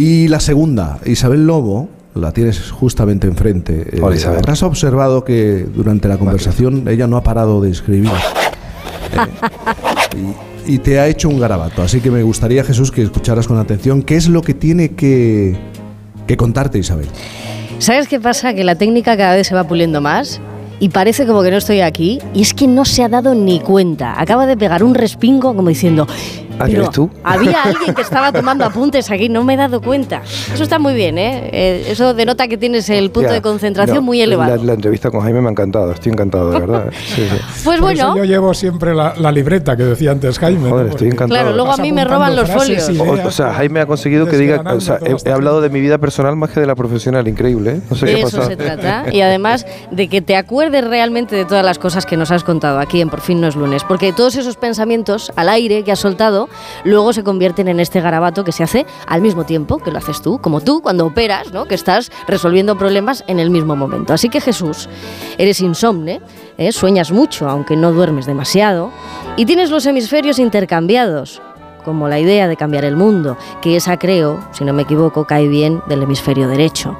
Y la segunda, Isabel Lobo, la tienes justamente enfrente. Eh, Hola, Isabel. Has observado que durante la conversación ella no ha parado de escribir. Eh, y, y te ha hecho un garabato. Así que me gustaría, Jesús, que escucharas con atención qué es lo que tiene que, que contarte Isabel. ¿Sabes qué pasa? Que la técnica cada vez se va puliendo más y parece como que no estoy aquí y es que no se ha dado ni cuenta. Acaba de pegar un respingo como diciendo... Ah, ¿que "Pero eres tú?" Había alguien que estaba tomando apuntes aquí, no me he dado cuenta. Eso está muy bien, ¿eh? Eh, Eso denota que tienes el punto Ya, de concentración no, muy elevado. La, la entrevista con Jaime me ha encantado, estoy encantado, de verdad. ¿eh? Sí, sí. Pues Por bueno, eso yo llevo siempre la, la libreta que decía antes Jaime. Joder, ¿no? estoy encantado. Claro, luego a mí me roban los folios. O, ideas, o sea, Jaime ha conseguido que diga, o sea, he, he hablado de mi vida personal más que de la profesional, increíble, ¿eh? No sé de qué eso pasa. se trata. Y además de que te acuerdes realmente de todas las cosas que nos has contado aquí en Por fin no es lunes. Porque todos esos pensamientos al aire que has soltado luego se convierten en este garabato que se hace al mismo tiempo que lo haces tú, como tú cuando operas, ¿no? que estás resolviendo problemas en el mismo momento. Así que Jesús, eres insomne, ¿eh? sueñas mucho aunque no duermes demasiado y tienes los hemisferios intercambiados como la idea de cambiar el mundo, que esa creo, si no me equivoco, cae bien del hemisferio derecho.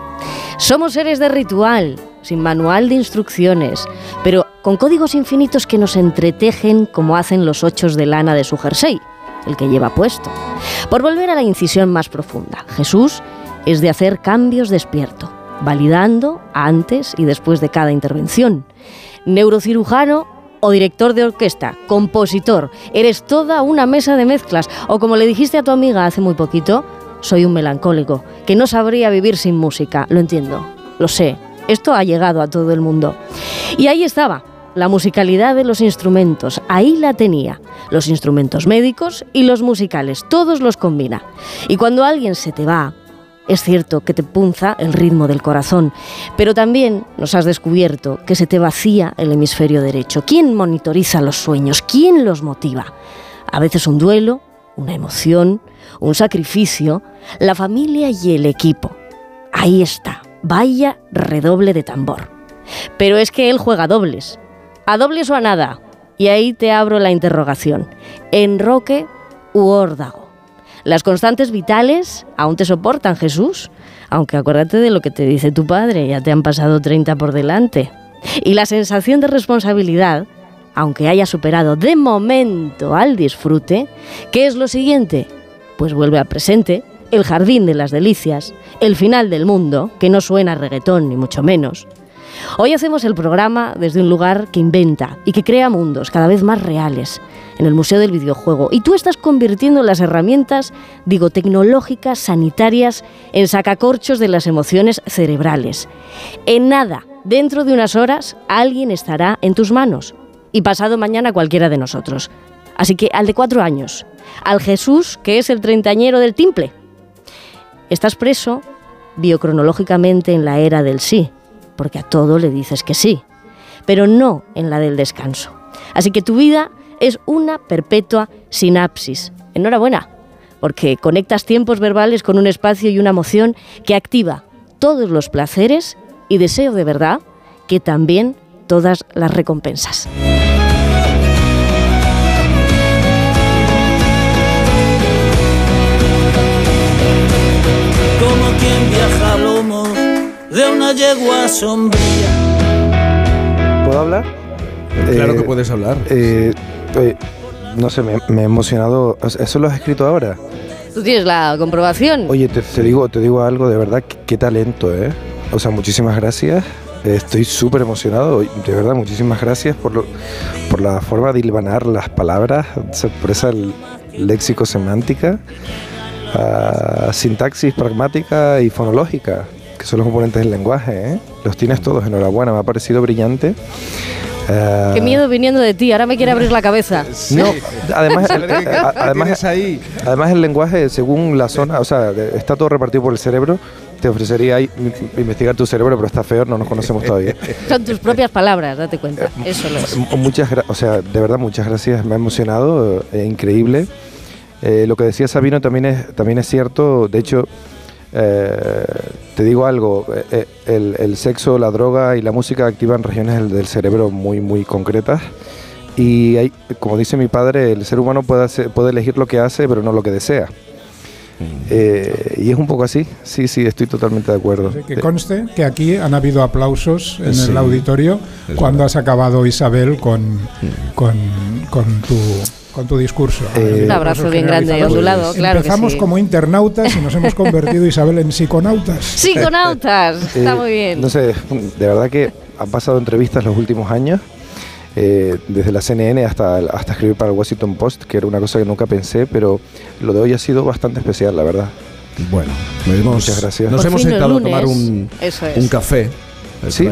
Somos seres de ritual, sin manual de instrucciones, pero con códigos infinitos que nos entretejen como hacen los ochos de lana de su jersey, el que lleva puesto. Por volver a la incisión más profunda, Jesús es de hacer cambios despierto, validando antes y después de cada intervención. Neurocirujano o director de orquesta, compositor, eres toda una mesa de mezclas, o como le dijiste a tu amiga hace muy poquito, soy un melancólico, que no sabría vivir sin música, lo entiendo, lo sé, esto ha llegado a todo el mundo. Y ahí estaba, la musicalidad de los instrumentos, ahí la tenía, los instrumentos médicos y los musicales, todos los combina. Y cuando alguien se te va, es cierto que te punza el ritmo del corazón, pero también nos has descubierto que se te vacía el hemisferio derecho. ¿Quién monitoriza los sueños? ¿Quién los motiva? A veces un duelo, una emoción, un sacrificio, la familia y el equipo. Ahí está, vaya redoble de tambor. Pero es que él juega dobles. ¿A dobles o a nada? Y ahí te abro la interrogación. ¿Enroque u órdago? Las constantes vitales aún te soportan, Jesús. Aunque acuérdate de lo que te dice tu padre, ya te han pasado 30 por delante. Y la sensación de responsabilidad, aunque haya superado de momento al disfrute, ¿qué es lo siguiente? Pues vuelve al presente, el jardín de las delicias, el final del mundo, que no suena a reggaetón ni mucho menos. Hoy hacemos el programa desde un lugar que inventa y que crea mundos cada vez más reales, en el Museo del Videojuego. Y tú estás convirtiendo las herramientas, digo, tecnológicas, sanitarias, en sacacorchos de las emociones cerebrales. En nada, dentro de unas horas, alguien estará en tus manos. Y pasado mañana cualquiera de nosotros. Así que al de cuatro años, al Jesús, que es el treintañero del timple. Estás preso biocronológicamente en la era del sí, porque a todo le dices que sí, pero no en la del descanso. Así que tu vida es una perpetua sinapsis. Enhorabuena, porque conectas tiempos verbales con un espacio y una emoción que activa todos los placeres y deseo de verdad que también todas las recompensas. Una yegua sombría. ¿Puedo hablar? Claro Eh, que puedes hablar. eh, eh, no sé, me, me he emocionado. ¿Eso lo has escrito ahora? ¿Tú tienes la comprobación? Oye, te, te digo, te digo algo de verdad, qué, qué talento, ¿eh? O sea, muchísimas gracias. Estoy súper emocionado, de verdad, muchísimas gracias por, lo- por la forma de hilvanar las palabras, por esa léxico semántica, ah, sintaxis pragmática y fonológica, que son los componentes del lenguaje, ¿eh? Los tienes todos, enhorabuena, me ha parecido brillante. Ah, Qué miedo viniendo de ti, ahora me quiere abrir la cabeza. No, además, el, ¿Qué a- además, ahí? Además el lenguaje, según la zona, o sea, está todo repartido por el cerebro. Te ofrecería investigar tu cerebro, pero está feo, no nos conocemos todavía. Son tus propias palabras, date cuenta. Eso lo es. Muchas o sea, de verdad muchas gracias, me ha emocionado, eh, increíble. Eh, lo que decía Sabino también es, también es cierto, de hecho, eh, te digo algo, eh, eh, el, sexo, la droga y la música activan regiones del, cerebro muy, muy concretas. Y hay, como dice mi padre, el ser humano puede elegir lo que hace, pero no lo que desea. Eh, y es un poco así, sí, sí, estoy totalmente de acuerdo. Que conste que aquí han habido aplausos en Sí, el auditorio cuando verdad. has acabado, Isabel, con, con, con tu, con tu discurso. Eh, Un abrazo bien grande y ondulado, claro que Empezamos sí. como internautas y nos hemos convertido, Isabel, en psiconautas. Psiconautas, está Eh, muy bien. No sé, de verdad que han pasado entrevistas los últimos años, eh, desde la CNN hasta, hasta escribir para el Washington Post, que era una cosa que nunca pensé, pero lo de hoy ha sido bastante especial, la verdad. Bueno, hemos, Muchas gracias. nos Por hemos sentado a tomar un, es. un café. Sí, la verdad